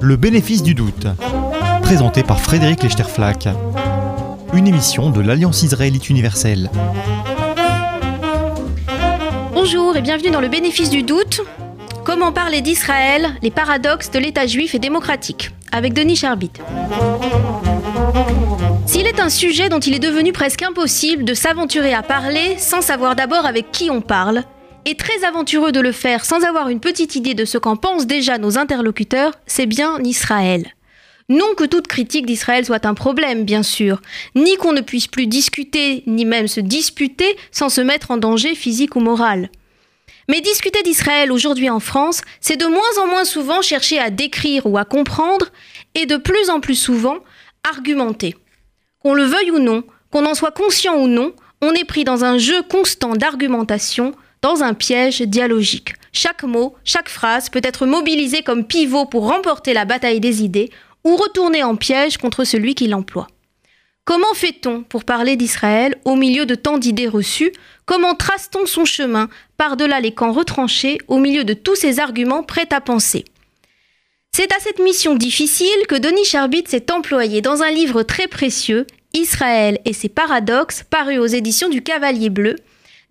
Le bénéfice du doute, présenté par Frédéric Lechterflack, une émission de l'Alliance israélite universelle. Bonjour et bienvenue dans le bénéfice du doute. Comment parler d'Israël, les paradoxes de l'État juif et démocratique, avec Denis Charbit. S'il est un sujet dont il est devenu presque impossible de s'aventurer à parler sans savoir d'abord avec qui on parle, et très aventureux de le faire sans avoir une petite idée de ce qu'en pensent déjà nos interlocuteurs, c'est bien Israël. Non que toute critique d'Israël soit un problème, bien sûr, ni qu'on ne puisse plus discuter, ni même se disputer sans se mettre en danger physique ou moral. Mais discuter d'Israël aujourd'hui en France, c'est de moins en moins souvent chercher à décrire ou à comprendre, et de plus en plus souvent argumenter. Qu'on le veuille ou non, qu'on en soit conscient ou non, on est pris dans un jeu constant d'argumentation, dans un piège dialogique. Chaque mot, chaque phrase peut être mobilisé comme pivot pour remporter la bataille des idées ou retourner en piège contre celui qui l'emploie. Comment fait-on pour parler d'Israël au milieu de tant d'idées reçues? Comment trace-t-on son chemin par-delà les camps retranchés au milieu de tous ces arguments prêts à penser? C'est à cette mission difficile que Denis Charbit s'est employé dans un livre très précieux, Israël et ses paradoxes, paru aux éditions du Cavalier Bleu.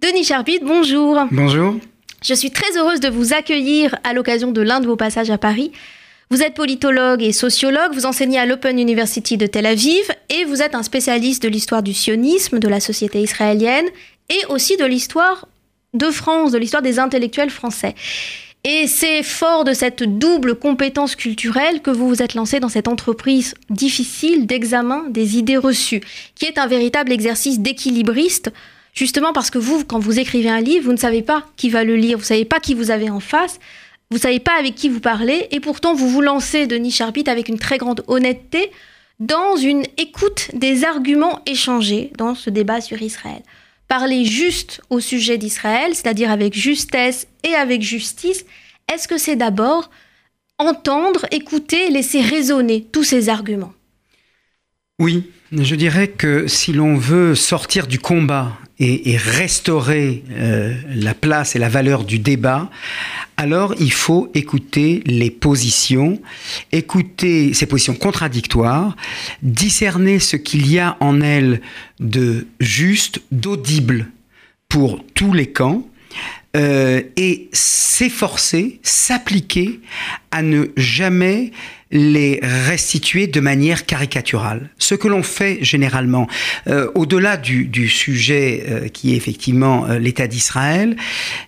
Denis Charbit, bonjour. Bonjour. Je suis très heureuse de vous accueillir à l'occasion de l'un de vos passages à Paris. Vous êtes politologue et sociologue, vous enseignez à l'Open University de Tel Aviv et vous êtes un spécialiste de l'histoire du sionisme, de la société israélienne et aussi de l'histoire de France, de l'histoire des intellectuels français. Et c'est fort de cette double compétence culturelle que vous vous êtes lancé dans cette entreprise difficile d'examen des idées reçues, qui est un véritable exercice d'équilibriste, justement parce que vous, quand vous écrivez un livre, vous ne savez pas qui va le lire, vous ne savez pas qui vous avez en face, vous ne savez pas avec qui vous parlez, et pourtant vous vous lancez, Denis Charbit, avec une très grande honnêteté dans une écoute des arguments échangés dans ce débat sur Israël. Parler juste au sujet d'Israël, c'est-à-dire avec justesse et avec justice, est-ce que c'est d'abord entendre, écouter, laisser résonner tous ces arguments? Oui, je dirais que si l'on veut sortir du combat et, restaurer euh, la place et la valeur du débat, alors il faut écouter les positions, écouter ces positions contradictoires, discerner ce qu'il y a en elles de juste, d'audible pour tous les camps, euh, et s'efforcer, s'appliquer à ne jamais les restituer de manière caricaturale. Ce que l'on fait généralement, euh, au-delà du, sujet euh, qui est effectivement l'État d'Israël,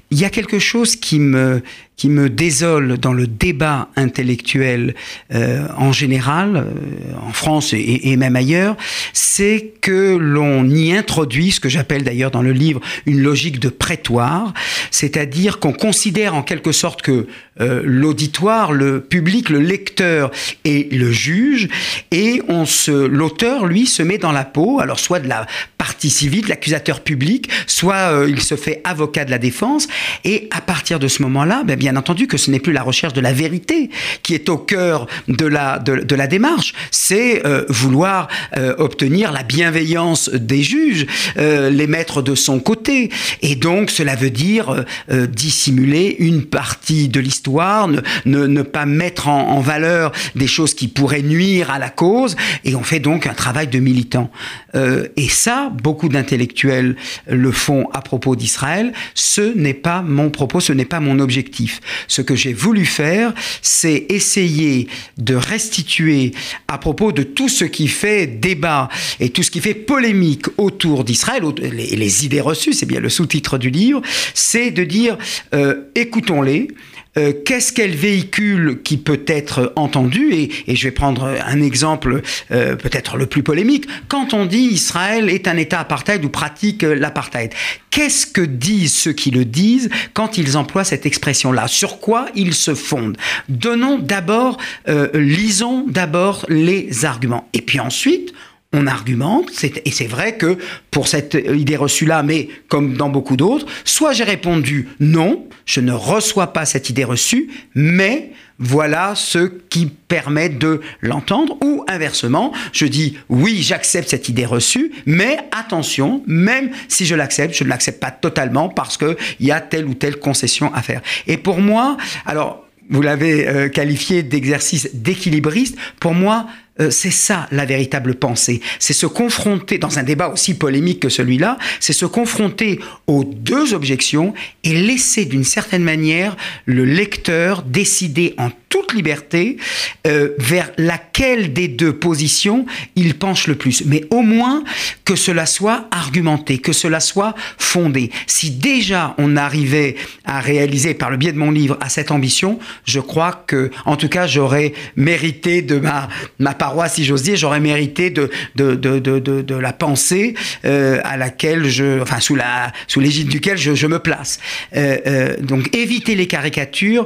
il y a quelque chose qui me, qui me désole dans le débat intellectuel euh, en général, euh, en France et, et, même ailleurs, c'est que l'on y introduit ce que j'appelle d'ailleurs dans le livre une logique de prétoire, c'est-à-dire qu'on considère en quelque sorte que euh, l'auditoire, le public, le lecteur est le juge, et on se, l'auteur lui se met dans la peau, alors soit de la partie civile, de l'accusateur public, soit il se fait avocat de la défense, et à partir de ce moment-là, ben, bien entendu que ce n'est plus la recherche de la vérité qui est au cœur de la, de, la démarche, c'est euh, vouloir euh, obtenir la bienveillance des juges, euh, les mettre de son côté. Et donc cela veut dire dissimuler une partie de l'histoire, ne, ne, pas mettre en, valeur des choses qui pourraient nuire à la cause, et on fait donc un travail de militant. et ça, beaucoup d'intellectuels le font à propos d'Israël, ce n'est mon propos, ce n'est pas mon objectif. Ce que j'ai voulu faire, c'est essayer de restituer à propos de tout ce qui fait débat et tout ce qui fait polémique autour d'Israël, les, idées reçues, c'est bien le sous-titre du livre, c'est de dire euh, écoutons-les. Euh, qu'est-ce qu'elle véhicule qui peut être entendu et, je vais prendre un exemple euh, peut-être le plus polémique. Quand on dit Israël est un État apartheid ou pratique l'apartheid, qu'est-ce que disent ceux qui le disent quand ils emploient cette expression-là? Sur quoi ils se fondent? Donnons d'abord, euh, lisons d'abord les arguments. Et puis ensuite, on argumente, et c'est vrai que pour cette idée reçue-là, mais comme dans beaucoup d'autres, soit j'ai répondu non, je ne reçois pas cette idée reçue, mais voilà ce qui permet de l'entendre, ou inversement, je dis oui, j'accepte cette idée reçue, mais attention, même si je l'accepte, je ne l'accepte pas totalement parce qu'il y a telle ou telle concession à faire. Et pour moi, alors, vous l'avez euh, qualifié d'exercice d'équilibriste, pour moi, euh, c'est ça la véritable pensée. C'est se confronter, dans un débat aussi polémique que celui-là, c'est se confronter aux deux objections et laisser d'une certaine manière le lecteur décider en liberté euh, vers laquelle des deux positions il penche le plus. Mais au moins que cela soit argumenté, que cela soit fondé. Si déjà on arrivait à réaliser par le biais de mon livre à cette ambition, je crois que, en tout cas, j'aurais mérité de ma, ma si j'ose dire, j'aurais mérité de, de, de, de, la pensée euh, à laquelle je, enfin, sous la, sous l'égide duquel je, me place. Euh, donc, éviter les caricatures,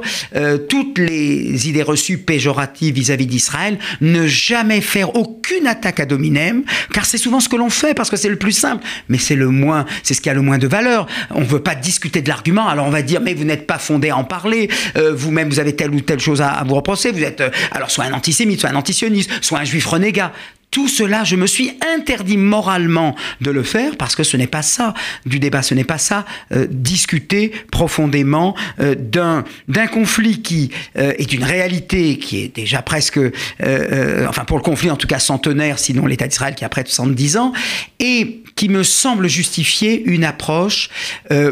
toutes les idées reçues péjoratives vis-à-vis d'Israël, ne jamais faire aucune attaque à Dominem, car c'est souvent ce que l'on fait, parce que c'est le plus simple, mais c'est le moins, c'est ce qui a le moins de valeur. On ne veut pas discuter de l'argument, alors on va dire, mais vous n'êtes pas fondé à en parler, vous-même vous avez telle ou telle chose à, à vous reprocher, vous êtes alors soit un antisémite, soit un antisioniste, soit un juif renégat. Tout cela, je me suis interdit moralement de le faire parce que ce n'est pas ça du débat, ce n'est pas ça euh, discuter profondément euh, d'un d'un conflit qui euh, est une réalité qui est déjà presque, enfin pour le conflit en tout cas centenaire, sinon l'État d'Israël qui a près de 70 ans, et qui me semble justifier une approche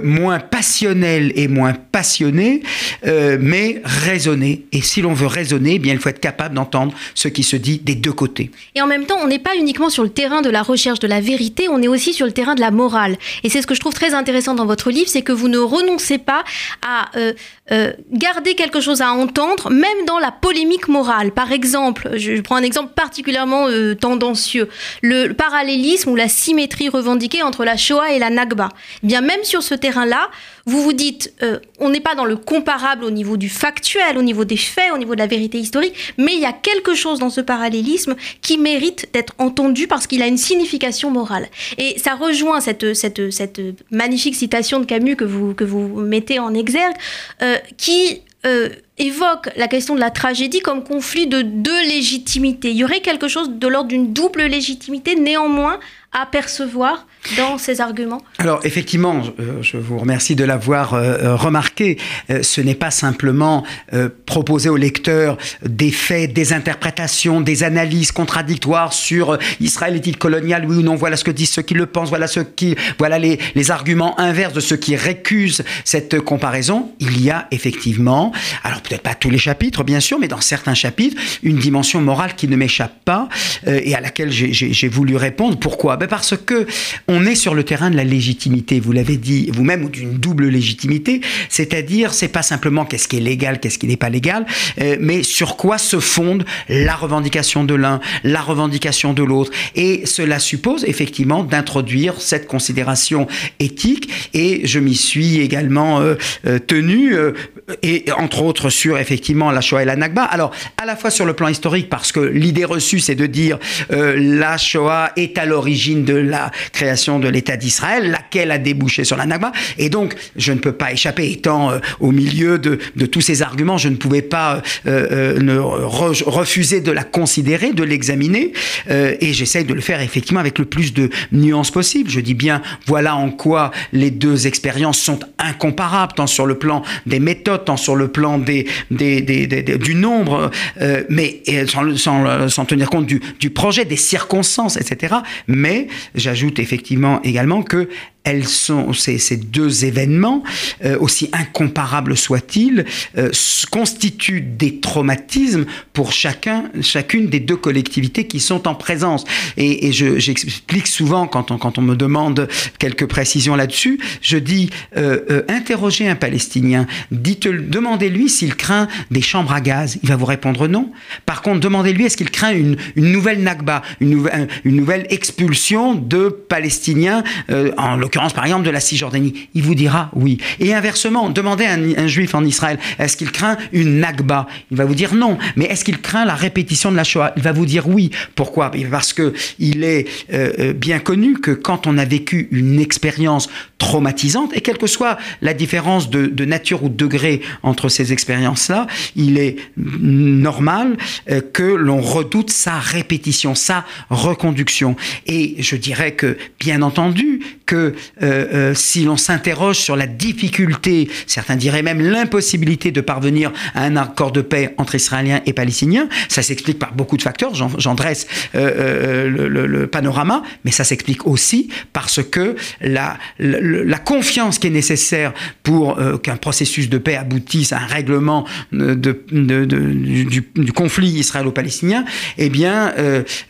moins passionnelle et moins passionnée, mais raisonnée. Et si l'on veut raisonner, eh bien il faut être capable d'entendre ce qui se dit des deux côtés. Et en même on n'est pas uniquement sur le terrain de la recherche de la vérité, on est aussi sur le terrain de la morale. Et c'est ce que je trouve très intéressant dans votre livre, c'est que vous ne renoncez pas à euh, euh, garder quelque chose à entendre, même dans la polémique morale. Par exemple, je prends un exemple particulièrement euh, tendancieux, le parallélisme ou la symétrie revendiquée entre la Shoah et la Nakba. Bien, même sur ce terrain-là, vous vous dites, euh, on n'est pas dans le comparable au niveau du factuel, au niveau des faits, au niveau de la vérité historique, mais il y a quelque chose dans ce parallélisme qui mérite d'être entendu parce qu'il a une signification morale. Et ça rejoint cette, cette, cette magnifique citation de Camus que vous, que vous mettez en exergue, euh, qui euh, évoque la question de la tragédie comme conflit de deux légitimités. Il y aurait quelque chose de l'ordre d'une double légitimité, néanmoins, à percevoir dans ces arguments Alors effectivement, euh, je vous remercie de l'avoir euh, euh, remarqué. ce n'est pas simplement proposer au lecteur des faits, des interprétations, des analyses contradictoires sur Israël est-il colonial, oui ou non. Voilà ce que disent ceux qui le pensent. Voilà ce qui, voilà les, les arguments inverses de ceux qui récusent cette comparaison. Il y a effectivement, alors peut-être pas tous les chapitres, bien sûr, mais dans certains chapitres, une dimension morale qui ne m'échappe pas et à laquelle j'ai voulu répondre. Pourquoi? Ben Parce que on est sur le terrain de la légitimité, vous l'avez dit vous-même, ou d'une double légitimité, c'est-à-dire c'est pas simplement qu'est-ce qui est légal, qu'est-ce qui n'est pas légal, euh, mais sur quoi se fonde la revendication de l'un, la revendication de l'autre. Et cela suppose effectivement d'introduire cette considération éthique, et je m'y suis également euh, euh, tenu, et entre autres sur effectivement la Shoah et la Nakba. Alors, à la fois sur le plan historique, parce que l'idée reçue, c'est de dire la Shoah est à l'origine de la création de l'État d'Israël, laquelle a débouché sur la Nakba. Et donc, je ne peux pas échapper, étant euh, au milieu de, tous ces arguments, je ne pouvais pas euh, euh, ne refuser de la considérer, de l'examiner, et j'essaye de le faire effectivement avec le plus de nuances possible. Je dis bien, voilà en quoi les deux expériences sont incomparables, tant sur le plan des méthodes, tant sur le plan des, du nombre, mais sans, sans, tenir compte du, du projet, des circonstances, etc. Mais j'ajoute effectivement également que elles sont, ces, deux événements, euh, aussi incomparables soient-ils, euh, constituent des traumatismes pour chacun, chacune des deux collectivités qui sont en présence. Et, et j'explique souvent, quand on, quand on me demande quelques précisions là-dessus, je dis, euh, interrogez un Palestinien, demandez-lui s'il craint des chambres à gaz. Il va vous répondre non. Par contre, demandez-lui est-ce qu'il craint une, une nouvelle Nakba, une une nouvelle expulsion de Palestiniens, en l'occurrence par exemple de la Cisjordanie, il vous dira oui. Et inversement, demandez à un, juif en Israël, est-ce qu'il craint une Nakba? Il va vous dire non. Mais est-ce qu'il craint la répétition de la Shoah? Il va vous dire oui. Pourquoi? Parce que il est bien connu que quand on a vécu une expérience traumatisante, et quelle que soit la différence de, de nature ou de degré entre ces expériences-là, il est normal que l'on redoute sa répétition, sa reconduction. Et je dirais que, bien entendu, que euh, euh, si l'on s'interroge sur la difficulté, certains diraient même l'impossibilité de parvenir à un accord de paix entre Israéliens et Palestiniens, ça s'explique par beaucoup de facteurs, j'en dresse euh, le, panorama, mais ça s'explique aussi parce que la, confiance qui est nécessaire pour qu'un processus de paix aboutisse à un règlement du, conflit israélo-palestinien, eh bien,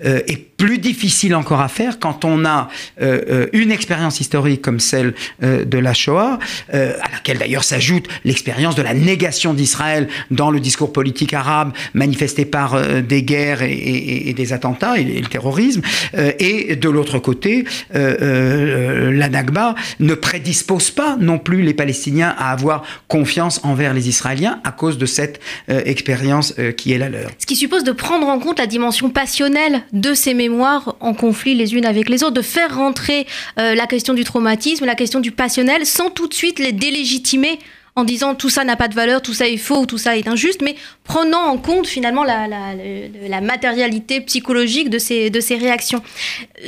est plus difficile encore à faire quand on a euh, euh, une expérience historique comme celle euh, de la Shoah, à laquelle d'ailleurs s'ajoute l'expérience de la négation d'Israël dans le discours politique arabe manifesté par des guerres et, des attentats et, le terrorisme, et de l'autre côté, la Nakba ne prédispose pas non plus les Palestiniens à avoir confiance envers les Israéliens à cause de cette expérience qui est la leur. Ce qui suppose de prendre en compte la dimension passionnelle de ces mémoires en conflit les unes avec les autres, de faire rentrer euh, la question du traumatisme, la question du passionnel, sans tout de suite les délégitimer en disant tout ça n'a pas de valeur, tout ça est faux, tout ça est injuste, mais prenant en compte finalement la, matérialité psychologique de ces, réactions.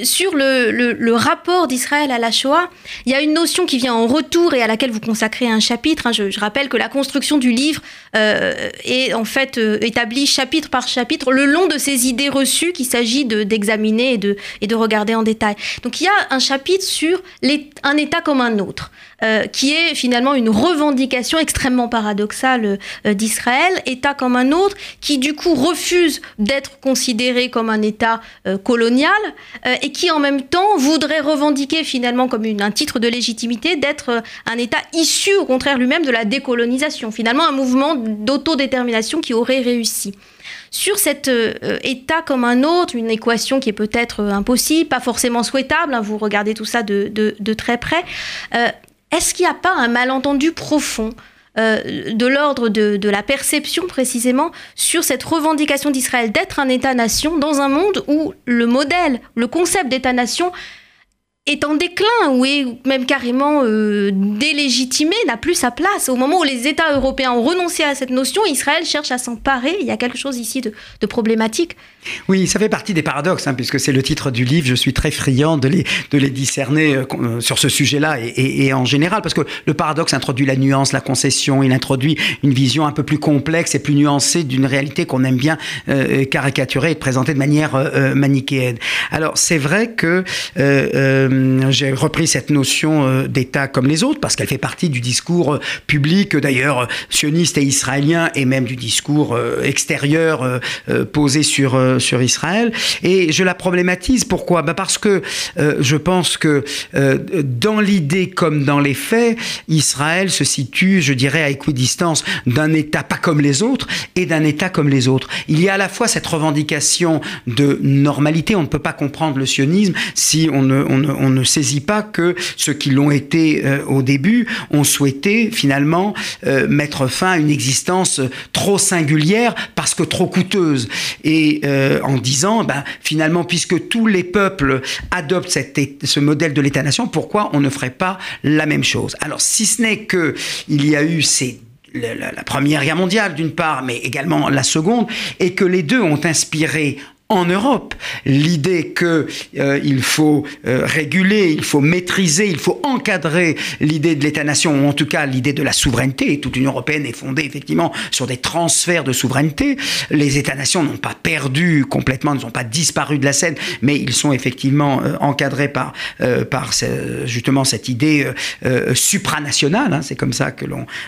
Sur le, rapport d'Israël à la Shoah, il y a une notion qui vient en retour et à laquelle vous consacrez un chapitre. Hein. Je, rappelle que la construction du livre euh, est en fait euh, établie chapitre par chapitre le long de ces idées reçues qu'il s'agit d'examiner et, de, et de regarder en détail. Donc il y a un chapitre sur un État comme un autre. Euh, qui est finalement une revendication extrêmement paradoxale euh, d'Israël, État comme un autre, qui du coup refuse d'être considéré comme un État euh, colonial et qui en même temps voudrait revendiquer finalement comme un titre de légitimité d'être un État issu au contraire lui-même de la décolonisation, finalement un mouvement d'autodétermination qui aurait réussi. Sur cet État comme un autre, une équation qui est peut-être impossible, pas forcément souhaitable, hein, vous regardez tout ça de, très près, est-ce qu'il n'y a pas un malentendu profond euh, de l'ordre de, de, la perception précisément sur cette revendication d'Israël d'être un État-nation dans un monde où le modèle, le concept d'État-nation est en déclin ou est même carrément euh, délégitimé, n'a plus sa place. Au moment où les États européens ont renoncé à cette notion, Israël cherche à s'emparer. Il y a quelque chose ici de, problématique. Oui, ça fait partie des paradoxes, hein, puisque c'est le titre du livre. Je suis très friand de les, de les discerner euh, euh, sur ce sujet-là et, en général, parce que le paradoxe introduit la nuance, la concession, il introduit une vision un peu plus complexe et plus nuancée d'une réalité qu'on aime bien caricaturer et présenter de manière manichéenne. Alors, c'est vrai que euh, j'ai repris cette notion euh, d'État comme les autres parce qu'elle fait partie du discours euh, public, d'ailleurs sioniste et israélien, et même du discours extérieur posé sur sur Israël. Et je la problématise. Pourquoi? Bah Parce que je pense que dans l'idée comme dans les faits, Israël se situe, je dirais, à équidistance d'un État pas comme les autres et d'un État comme les autres. Il y a à la fois cette revendication de normalité. On ne peut pas comprendre le sionisme si on ne, on ne, on ne saisit pas que ceux qui l'ont été euh, au début ont souhaité finalement euh, mettre fin à une existence trop singulière parce que trop coûteuse. Et euh, en disant, ben, finalement, puisque tous les peuples adoptent ce modèle de l'État-nation, pourquoi on ne ferait pas la même chose? Alors, si ce n'est que il y a eu ces la, Première Guerre mondiale d'une part, mais également la Seconde, et que les deux ont inspiré en Europe. L'idée qu'il euh, faut euh, réguler, il faut maîtriser, il faut encadrer l'idée de l'État-nation, ou en tout cas l'idée de la souveraineté. Toute l'Union européenne est fondée effectivement sur des transferts de souveraineté. Les États-nations n'ont pas perdu complètement, ne sont pas disparus de la scène, mais ils sont effectivement euh, encadrés par, justement cette idée supranationale. Hein, c'est comme ça que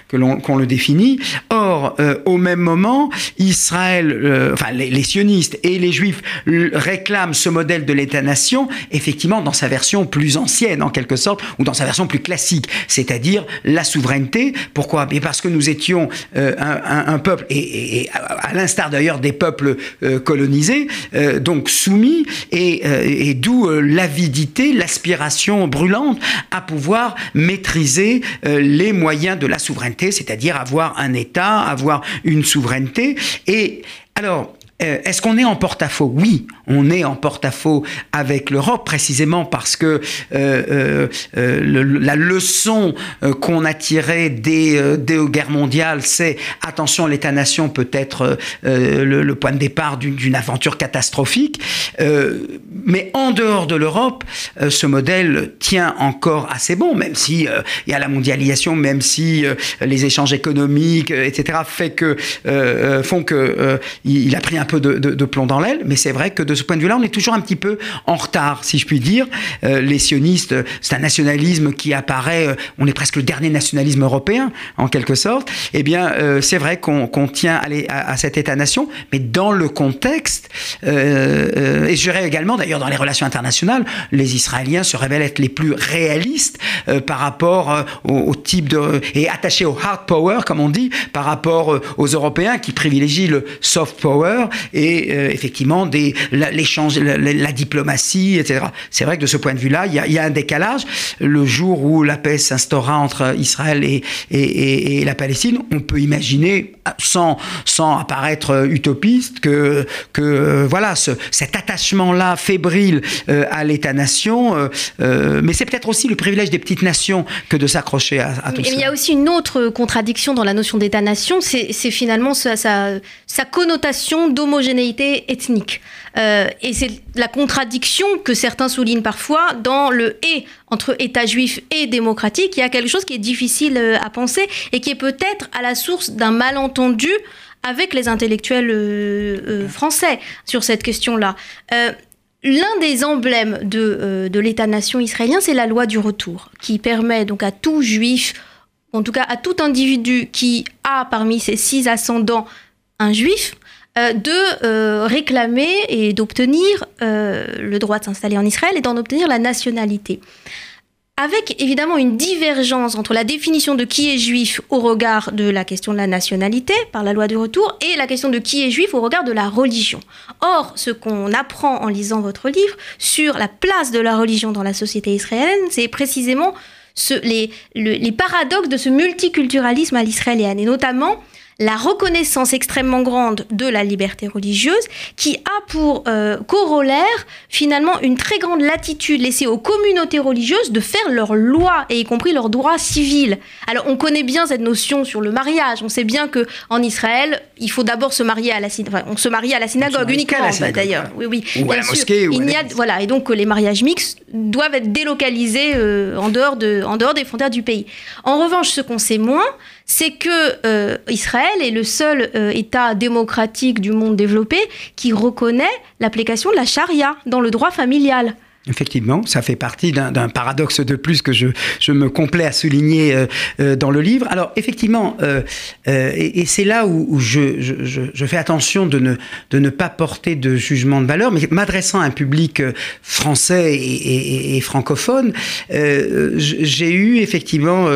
que l'on qu'on le définit. Or, au même moment, Israël, enfin les sionistes et les Juifs juifs réclament ce modèle de l'État-nation, effectivement, dans sa version plus ancienne, en quelque sorte, ou dans sa version plus classique, c'est-à-dire la souveraineté. Pourquoi? Parce que nous étions euh, un, peuple, et, à l'instar d'ailleurs des peuples euh, colonisés, euh, donc soumis, et, et d'où l'avidité, l'aspiration brûlante à pouvoir maîtriser les moyens de la souveraineté, c'est-à-dire avoir un État, avoir une souveraineté. Et alors, euh, est-ce qu'on est en porte-à-faux? Oui, on est en porte-à-faux avec l'Europe, précisément parce que euh, euh, la leçon qu'on a tirée des, des guerres mondiales, c'est attention, l'État-nation peut être le, point de départ d'une aventure catastrophique. mais en dehors de l'Europe, ce modèle tient encore assez bon, même si il y a la mondialisation, même si les échanges économiques, etc., font que il a pris un peu de, plomb dans l'aile, mais c'est vrai que de ce point de vue-là, on est toujours un petit peu en retard, si je puis dire. Euh, les sionistes, c'est un nationalisme qui apparaît, euh, on est presque le dernier nationalisme européen, en quelque sorte. Eh bien, euh, c'est vrai qu'on tient à, à, cet État-nation, mais dans le contexte, et je dirais également, d'ailleurs, dans les relations internationales, les Israéliens se révèlent être les plus réalistes par rapport au, type de... et attachés au hard power, comme on dit, par rapport aux Européens qui privilégient le soft power et euh, effectivement des, l'échange, la, diplomatie, etc. C'est vrai que de ce point de vue-là, il y a, un décalage. Le jour où la paix s'instaura entre Israël et, et, la Palestine, on peut imaginer, sans, sans apparaître utopiste, que, que euh, voilà, ce, cet attachement-là fébrile euh, à l'État-nation, mais c'est peut-être aussi le privilège des petites nations que de s'accrocher à, tout ça. Il y a aussi une autre contradiction dans la notion d'État-nation, c'est, finalement sa, sa, sa connotation d'homo homogénéité ethnique. Euh, et c'est la contradiction que certains soulignent parfois dans le et entre État juif et démocratique. Il y a quelque chose qui est difficile euh, à penser et qui est peut-être à la source d'un malentendu avec les intellectuels euh, français sur cette question-là. L'un des emblèmes de l'État-nation israélien, c'est la loi du retour, qui permet donc à tout juif, en tout cas à tout individu qui a parmi ses six ascendants un juif, euh, de euh, réclamer et d'obtenir euh, le droit de s'installer en Israël et d'en obtenir la nationalité. Avec évidemment une divergence entre la définition de qui est juif au regard de la question de la nationalité par la loi du retour et la question de qui est juif au regard de la religion. Or, ce qu'on apprend en lisant votre livre sur la place de la religion dans la société israélienne, c'est précisément les, les paradoxes de ce multiculturalisme à l'israélienne et notamment la reconnaissance extrêmement grande de la liberté religieuse qui a pour euh, corollaire finalement une très grande latitude laissée aux communautés religieuses de faire leurs lois et y compris leurs droits civils. Alors on connaît bien cette notion sur le mariage. On sait bien que en Israël, il faut d'abord se marier à la synagogue. on se marie à la synagogue uniquement d'ailleurs. Oui oui. Ou à la mosquée. il y a voilà et donc les mariages mixtes doivent être délocalisés euh, en dehors de en dehors des frontières du pays. En revanche, ce qu'on sait moins, c'est que euh, Israël est le seul euh, État démocratique du monde développé qui reconnaît l'application de la charia dans le droit familial. Effectivement, ça fait partie d'un paradoxe de plus que je, je, me complais à souligner euh, euh, dans le livre. Alors, effectivement, euh, et, c'est là où, je, je, je, fais attention de ne, de ne pas porter de jugement de valeur, mais m'adressant à un public français et, francophone, j'ai eu effectivement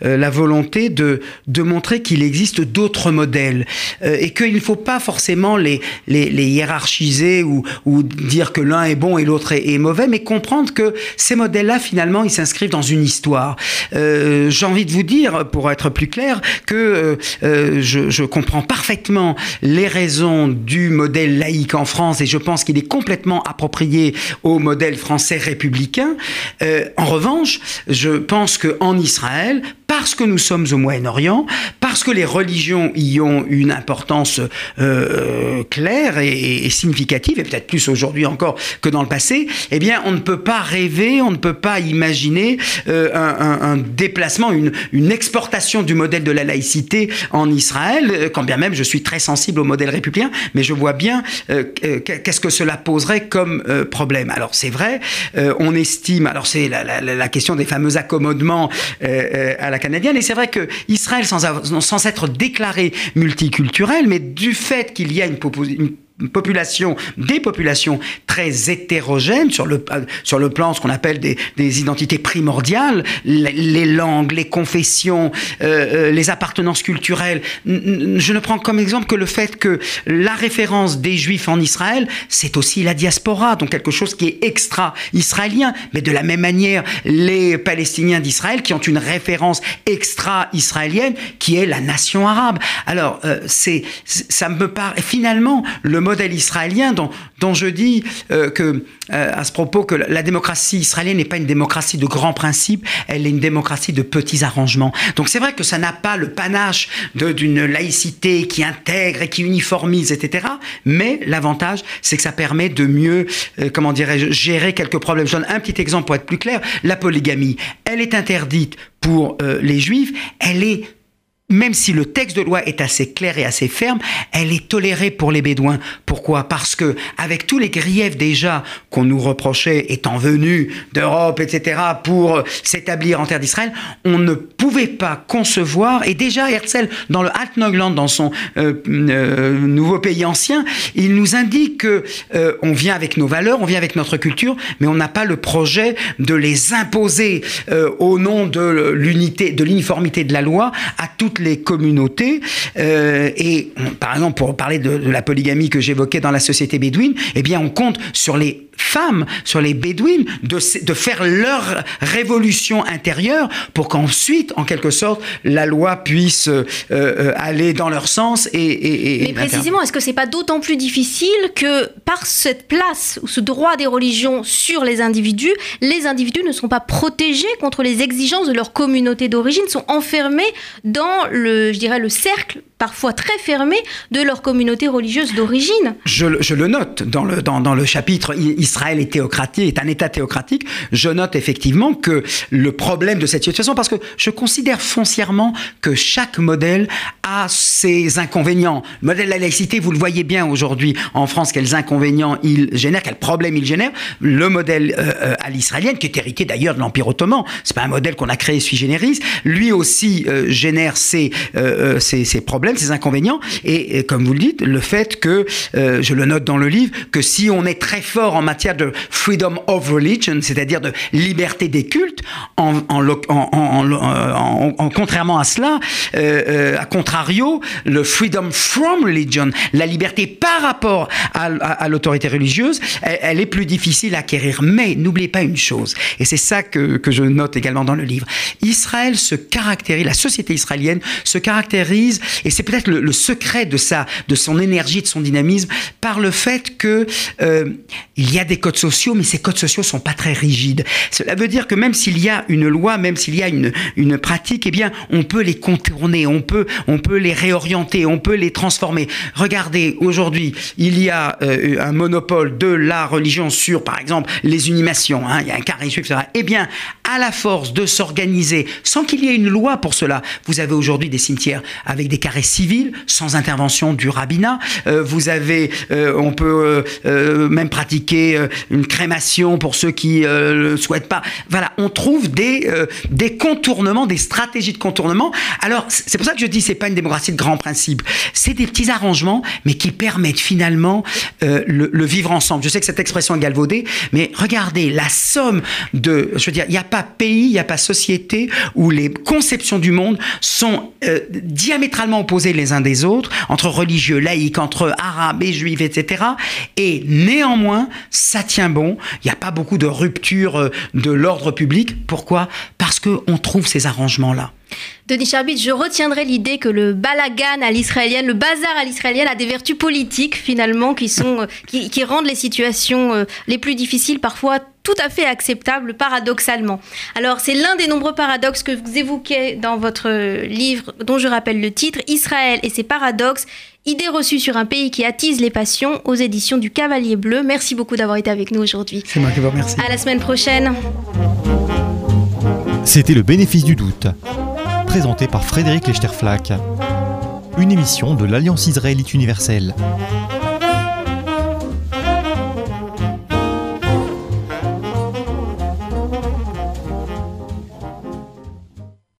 la volonté de, de montrer qu'il existe d'autres modèles et qu'il ne faut pas forcément les, les, hiérarchiser ou, ou dire que l'un est bon et l'autre est mauvais, mais comprendre que ces modèles-là, finalement, ils s'inscrivent dans une histoire. Euh, j'ai envie de vous dire, pour être plus clair, que euh, euh, je, je, comprends parfaitement les raisons du modèle laïque en France et je pense qu'il est complètement approprié au modèle français républicain. en revanche, je pense qu'en Israël, parce que nous sommes au Moyen-Orient, parce que les religions y ont une importance euh, claire et, significative, et peut-être plus aujourd'hui encore que dans le passé, eh bien, on ne peut pas rêver, on ne peut pas imaginer euh, un, déplacement, une, une, exportation du modèle de la laïcité en Israël, euh, quand bien même je suis très sensible au modèle républicain, mais je vois bien qu'est-ce que cela poserait comme problème. Alors c'est vrai, on estime, alors c'est la, la, la, question des fameux accommodements à la canadienne. Et c'est vrai que Israël, sans, sans être déclaré multiculturel, mais du fait qu'il y a une, populations, des populations très hétérogènes sur le, sur le plan ce qu'on appelle des, des, identités primordiales, les, langues, les confessions, euh, euh, les appartenances culturelles. Je ne prends comme exemple que le fait que la référence des juifs en Israël, c'est aussi la diaspora, donc quelque chose qui est extra-israélien, mais de la même manière, les Palestiniens d'Israël qui ont une référence extra-israélienne qui est la nation arabe. Alors, euh, c'est, ça me paraît finalement le modèle israélien dont, je dis euh, que euh, à ce propos que la démocratie israélienne n'est pas une démocratie de grands principes, elle est une démocratie de petits arrangements. Donc c'est vrai que ça n'a pas le panache d'une laïcité qui intègre et qui uniformise, etc. Mais l'avantage, c'est que ça permet de mieux, euh, comment dirais-je, gérer quelques problèmes. Je donne un petit exemple pour être plus clair. La polygamie, elle est interdite pour les juifs, elle est même si le texte de loi est assez clair et assez ferme, elle est tolérée pour les Bédouins. Pourquoi? Parce que avec tous les griefs déjà qu'on nous reprochait étant venus d'Europe, etc., pour s'établir en terre d'Israël, on ne pouvait pas concevoir. Et déjà Herzl, dans le Altneuland, dans son euh, euh, nouveau pays ancien, il nous indique que euh, vient avec nos valeurs, on vient avec notre culture, mais on n'a pas le projet de les imposer au nom de l'unité, de l'uniformité de la loi à les communautés. Euh, et par exemple, pour parler de, de la polygamie que j'évoquais dans la société bédouine, eh bien, on compte sur les femmes, sur les bédouines, de, de faire leur révolution intérieure pour qu'ensuite, en quelque sorte, la loi puisse euh, euh, aller dans leur sens. Et, et, Mais précisément, est-ce que c'est pas d'autant plus difficile que par cette place ou ce droit des religions sur les individus, les individus ne sont pas protégés contre les exigences de leur communauté d'origine, sont enfermés dans le, je dirais, le cercle parfois très fermés de leur communauté religieuse d'origine. Je, le note dans le, dans, le chapitre Israël est théocratique, est un État théocratique. Je note effectivement que le problème de cette situation, parce que je considère foncièrement que chaque modèle a ses inconvénients. Le modèle de la laïcité, vous le voyez bien aujourd'hui en France, quels inconvénients il génère, quels problèmes il génère. Le modèle euh, euh à l'israélienne, qui est hérité d'ailleurs de l'Empire ottoman, c'est pas un modèle qu'on a créé sui generis, lui aussi euh, génère ses, euh, ses, ses problèmes problèmes, ses inconvénients. Et, comme vous le dites, le fait que, euh, je le note dans le livre, que si on est très fort en matière de freedom of religion, c'est-à-dire de liberté des cultes, en, en, en, en contrairement à cela, euh, euh, à contrario, le freedom from religion, la liberté par rapport à, l'autorité religieuse, elle, elle, est plus difficile à acquérir. Mais n'oubliez pas une chose, et c'est ça que, que je note également dans le livre. Israël se caractérise, la société israélienne se caractérise, et c'est peut-être le, secret de sa, de son énergie, de son dynamisme, par le fait que euh, il y a des codes sociaux, mais ces codes sociaux sont pas très rigides. Cela veut dire que même s'il y a une loi, même s'il y a une, une pratique, eh bien, on peut les contourner, on peut, on peut les réorienter, on peut les transformer. Regardez, aujourd'hui, il y a euh, un monopole de la religion sur, par exemple, les unimations. Hein, il y a un carré etc. Eh bien, à la force de s'organiser, sans qu'il y ait une loi pour cela, vous avez aujourd'hui des cimetières avec des carrés civil, sans intervention du rabbinat. Euh, vous avez, euh, on peut euh, même pratiquer une crémation pour ceux qui le souhaitent pas. Voilà, on trouve des, des contournements, des stratégies de contournement. Alors, c'est pour ça que je dis c'est pas une démocratie de grands principes. C'est des petits arrangements, mais qui permettent finalement le, le, vivre ensemble. Je sais que cette expression est galvaudée, mais regardez la somme de, je veux dire, il n'y a pas pays, il n'y a pas société où les conceptions du monde sont diamétralement opposées les uns des autres, entre religieux, laïcs, entre arabes et juifs, etc. Et néanmoins, ça tient bon. Il n'y a pas beaucoup de rupture euh, de l'ordre public. Pourquoi? Parce qu'on trouve ces arrangements-là. Denis Charbit, je retiendrai l'idée que le balagan à l'israélienne, le bazar à l'israélienne a des vertus politiques finalement qui, sont, euh, qui, rendent les situations euh, les plus difficiles parfois tout à fait acceptables paradoxalement. Alors c'est l'un des nombreux paradoxes que vous évoquez dans votre livre dont je rappelle le titre, Israël et ses paradoxes, idées reçues sur un pays qui attise les passions aux éditions du Cavalier Bleu. Merci beaucoup d'avoir été avec nous aujourd'hui. C'est moi qui vous remercie. À la semaine prochaine. C'était le bénéfice du doute présenté par Frédéric Lechterflack. Une émission de l'Alliance israélite universelle.